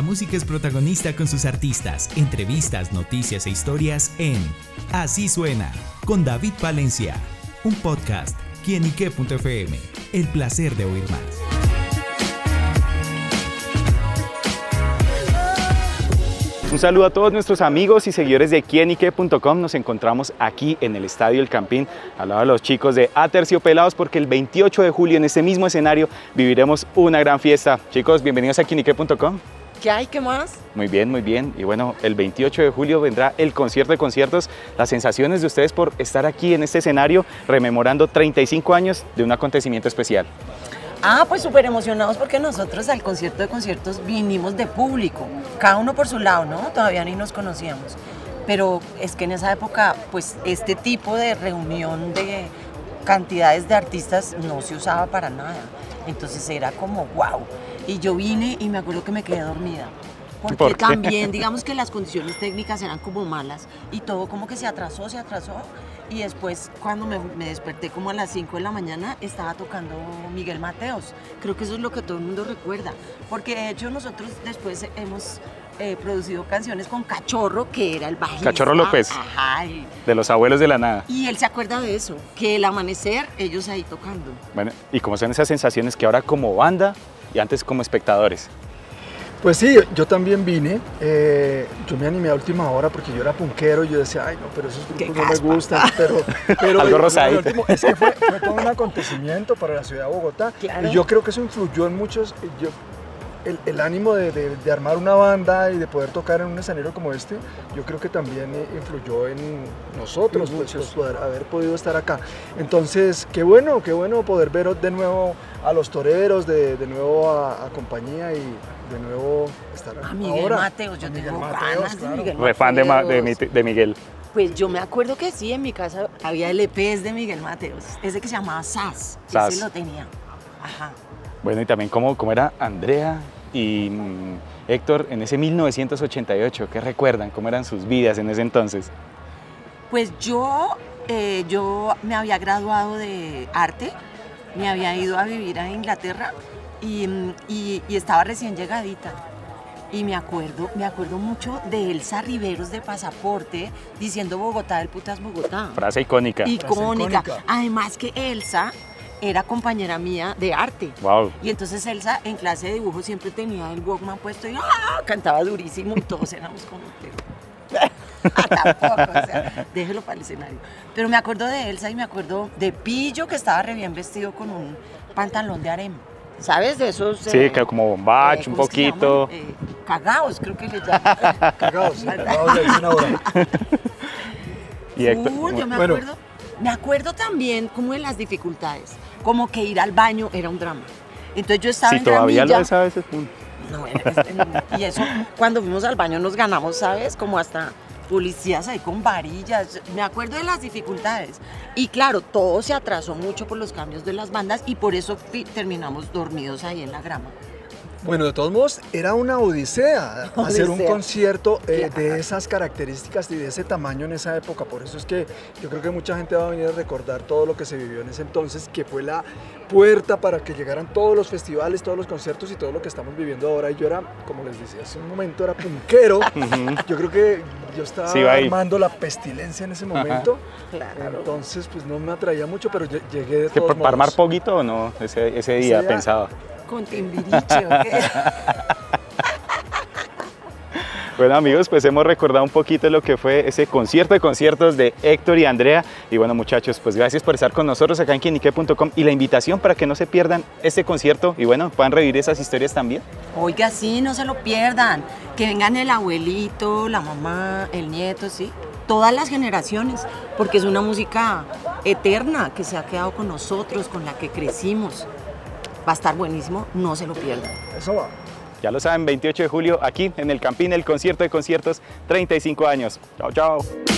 La música es protagonista con sus artistas, entrevistas, noticias e historias en Así Suena, con David Valencia, un podcast, quienique.fm, el placer de oír más. Un saludo a todos nuestros amigos y seguidores de quienique.com. Nos encontramos aquí en el Estadio El Campín, al lado de los chicos de Aterciopelados, porque el 28 de julio en este mismo escenario viviremos una gran fiesta. Chicos, bienvenidos a quienique.com. ¿Qué hay? ¿Qué más? Muy bien, muy bien. Y bueno, el 28 de julio vendrá el concierto de conciertos. Las sensaciones de ustedes por estar aquí en este escenario rememorando 35 años de un acontecimiento especial. Ah, pues súper emocionados porque nosotros al concierto de conciertos vinimos de público, cada uno por su lado, ¿no? Todavía ni nos conocíamos. Pero es que en esa época, pues este tipo de reunión de cantidades de artistas no se usaba para nada. Entonces era como, wow. Y yo vine y me acuerdo que me quedé dormida. Porque también, digamos que las condiciones técnicas eran como malas y todo como que se atrasó, se atrasó. Y después, cuando me, desperté como a las 5 de la mañana, estaba tocando Miguel Mateos. Creo que eso es lo que todo el mundo recuerda. Porque de hecho nosotros después hemos eh, producido canciones con Cachorro, que era el bajista. Cachorro López. Ajá. de los abuelos de la nada. Y él se acuerda de eso, que el amanecer, ellos ahí tocando. Bueno, ¿y cómo son esas sensaciones que ahora como banda y antes como espectadores? Pues sí, yo también vine. Eh, yo me animé a última hora porque yo era punquero y yo decía, ay, no, pero esos grupos no me gustan. Pero, pero Algo rosadito. es que fue, todo un acontecimiento para la ciudad de Bogotá. Y yo creo que eso influyó en muchos. Yo, el, ánimo de, armar una banda y de poder tocar en un escenario como este, yo creo que también influyó en nosotros, pues, pues, poder haber podido estar acá. Entonces, qué bueno, qué bueno poder ver de nuevo a los toreros, de, nuevo a, a compañía y de nuevo estar A Miguel Mateos, yo tengo ganas de Miguel Mateos. fan de, Miguel. Pues yo me acuerdo que sí, en mi casa había LPs de Miguel Mateos, ese que se llamaba SAS, SAS. ese lo tenía. Ajá. Bueno, y también cómo, cómo era Andrea y mm, Héctor en ese 1988, ¿qué recuerdan? ¿Cómo eran sus vidas en ese entonces? Pues yo, eh, yo me había graduado de arte, me había ido a vivir a Inglaterra y, estaba recién llegadita. Y me acuerdo, me acuerdo mucho de Elsa Riveros de Pasaporte diciendo Bogotá del putas Bogotá. Frase icónica. Icónica. Además que Elsa era compañera mía de arte. Wow. Y entonces Elsa en clase de dibujo siempre tenía el Walkman puesto y ¡ah! cantaba durísimo y todos éramos como Tampoco, o sea, déjelo para el escenario. Pero me acuerdo de Elsa y me acuerdo de Pillo que estaba re bien vestido con un pantalón de harem. ¿Sabes? De esos. Sí, eh, como bombach, eh, un poquito. Eh, cagaos, creo que le llaman. cagaos, cagaos le dicen ahora. y yo me acuerdo. Me acuerdo también como en las dificultades, como que ir al baño era un drama. Entonces yo estaba sí, en todavía lo es a veces. No, y eso, cuando fuimos al baño nos ganamos, ¿sabes? Como hasta policías ahí con varillas. Me acuerdo de las dificultades. Y claro, todo se atrasó mucho por los cambios de las bandas y por eso terminamos dormidos ahí en la grama. Bueno, de todos modos, era una odisea, hacer un concierto eh, de esas características y de ese tamaño en esa época. Por eso es que yo creo que mucha gente va a venir a recordar todo lo que se vivió en ese entonces, que fue la puerta para que llegaran todos los festivales, todos los conciertos y todo lo que estamos viviendo ahora. Y yo era, como les decía hace un momento, era punquero. yo creo que yo estaba armando la pestilencia en ese momento. Entonces, pues no me atraía mucho, pero llegué de todos ¿Para armar poquito o no? Ese, ese día pensaba con Timbiriche? Bueno amigos, pues hemos recordado un poquito lo que fue ese concierto de conciertos de Héctor y Andrea. Y bueno muchachos, pues gracias por estar con nosotros acá en quienique.com y la invitación para que no se pierdan este concierto y bueno, puedan revivir esas historias también. Oiga, sí, no se lo pierdan. Que vengan el abuelito, la mamá, el nieto, sí. Todas las generaciones, porque es una música eterna que se ha quedado con nosotros, con la que crecimos. Va a estar buenísimo, no se lo pierdan. Eso va. Ya lo saben, 28 de julio aquí en el Campín, el concierto de conciertos, 35 años. Chao, chao.